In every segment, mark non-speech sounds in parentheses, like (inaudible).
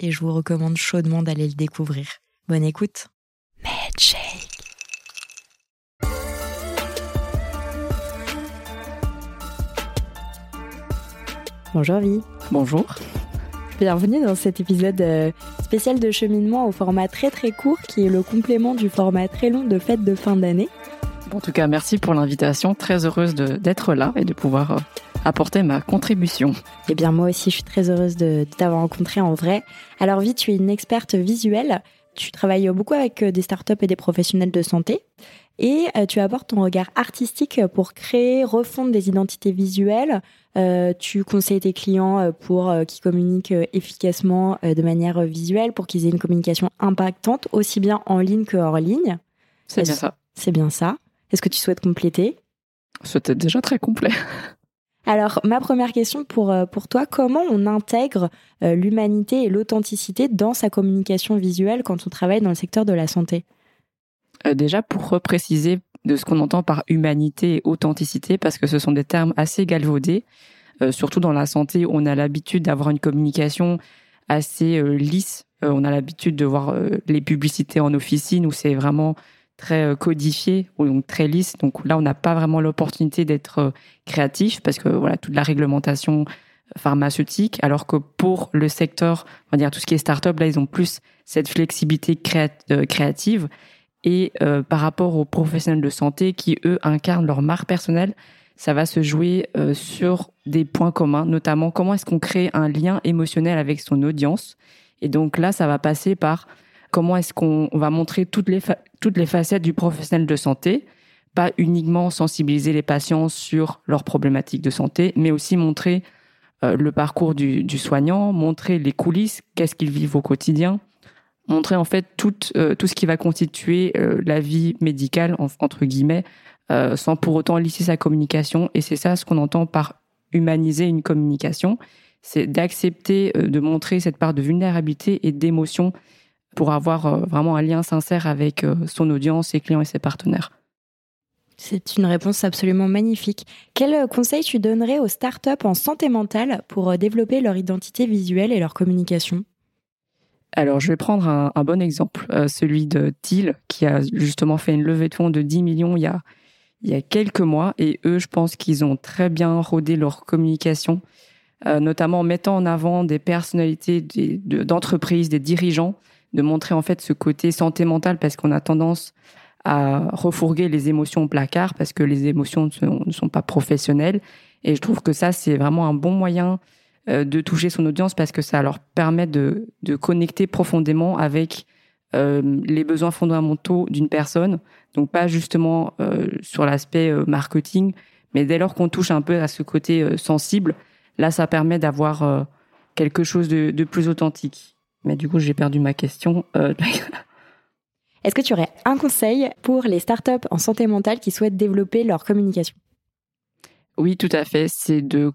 et je vous recommande chaudement d'aller le découvrir. Bonne écoute. Medshake. Bonjour Vie. Bonjour. Bienvenue dans cet épisode euh, spécial de cheminement au format très très court qui est le complément du format très long de fête de fin d'année. En tout cas, merci pour l'invitation. Très heureuse d'être là et de pouvoir euh, apporter ma contribution. Eh bien, moi aussi, je suis très heureuse de, t'avoir rencontré en vrai. Alors, Vie, tu es une experte visuelle. Tu travailles beaucoup avec euh, des startups et des professionnels de santé. Et euh, tu apportes ton regard artistique pour créer, refondre des identités visuelles. Euh, tu conseilles tes clients pour qu'ils communiquent efficacement de manière visuelle, pour qu'ils aient une communication impactante, aussi bien en ligne que hors ligne. C'est bien ça. C'est bien ça. Est-ce que tu souhaites compléter? C'était déjà très complet. Alors, ma première question pour, euh, pour toi, comment on intègre euh, l'humanité et l'authenticité dans sa communication visuelle quand on travaille dans le secteur de la santé? Euh, Déjà, pour préciser de ce qu'on entend par humanité et authenticité, parce que ce sont des termes assez galvaudés, surtout dans la santé, on a l'habitude d'avoir une communication assez lisse. on a l'habitude de voir les publicités en officine où c'est vraiment très euh, codifié ou donc très lisse. Donc là, on n'a pas vraiment l'opportunité d'être euh, créatif parce que voilà toute la réglementation pharmaceutique, alors que pour le secteur, on va dire tout ce qui est start-up, là, ils ont plus cette flexibilité euh, créative. Et par rapport aux professionnels de santé qui, eux, incarnent leur marque personnelle, ça va se jouer sur des points communs, notamment comment est-ce qu'on crée un lien émotionnel avec son audience. Et donc là, ça va passer par comment est-ce qu'on va montrer toutes les, toutes les facettes du professionnel de santé, pas uniquement sensibiliser les patients sur leurs problématiques de santé, mais aussi montrer euh, le parcours du, soignant, montrer les coulisses, qu'est-ce qu'ils vivent au quotidien, montrer en fait tout, euh, tout ce qui va constituer euh, la vie médicale, entre guillemets, sans pour autant lisser sa communication. Et c'est ça ce qu'on entend par humaniser une communication, c'est d'accepter de montrer cette part de vulnérabilité et d'émotion pour avoir euh, vraiment un lien sincère avec euh, son audience, ses clients et ses partenaires. C'est une réponse absolument magnifique. Quel euh, conseil tu donnerais aux startups en santé mentale pour développer leur identité visuelle et leur communication? Alors, je vais prendre un, bon exemple, celui de Thiel, qui a justement fait une levée de fonds de 10 millions il y a, il y a quelques mois. Et eux, je pense qu'ils ont très bien rodé leur communication, notamment en mettant en avant des personnalités d'entreprises, des dirigeants de montrer en fait ce côté santé mentale parce qu'on a tendance à refourguer les émotions au placard parce que les émotions ne sont, pas professionnelles. Et je trouve que ça, c'est vraiment un bon moyen euh, de toucher son audience parce que ça leur permet de, de connecter profondément avec euh, les besoins fondamentaux d'une personne. Donc pas justement euh, sur l'aspect marketing, mais dès lors qu'on touche un peu à ce côté sensible, là, ça permet d'avoir quelque chose de, de plus authentique. Mais du coup, j'ai perdu ma question. Euh, (laughs) Est-ce que tu aurais un conseil pour les startups en santé mentale qui souhaitent développer leur communication? Oui, tout à fait. C'est de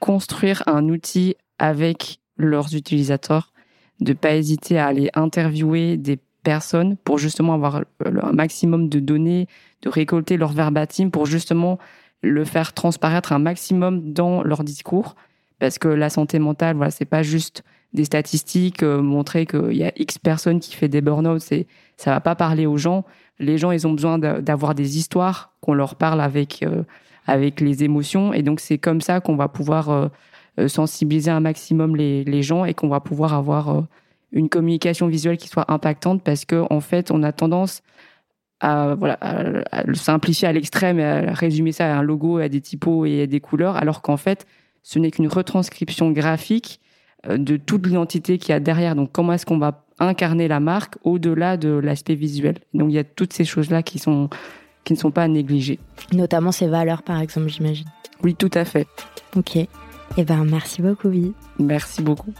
construire un outil avec leurs utilisateurs, de pas hésiter à aller interviewer des personnes pour justement avoir un maximum de données, de récolter leur verbatim pour justement le faire transparaître un maximum dans leur discours. Parce que la santé mentale, voilà, c'est pas juste des statistiques, euh, montrer qu'il y a X personnes qui fait des burn-out, c'est, ça va pas parler aux gens. Les gens, ils ont besoin d'avoir des histoires, qu'on leur parle avec, euh, avec les émotions. Et donc, c'est comme ça qu'on va pouvoir euh, sensibiliser un maximum les, les gens et qu'on va pouvoir avoir une communication visuelle qui soit impactante parce que, en fait, on a tendance à, voilà, à, simplifier à l'extrême et à résumer ça à un logo, à des typos et à des couleurs, alors qu'en fait, ce n'est qu'une retranscription graphique de toute l'identité qu'il y a derrière. Donc, comment est-ce qu'on va incarner la marque au-delà de l'aspect visuel? Donc, il y a toutes ces choses-là qui sont qui ne sont pas à négliger. Notamment ces valeurs, par exemple, j'imagine. Oui, tout à fait. Ok. Eh ben, merci beaucoup, Vi. Merci beaucoup.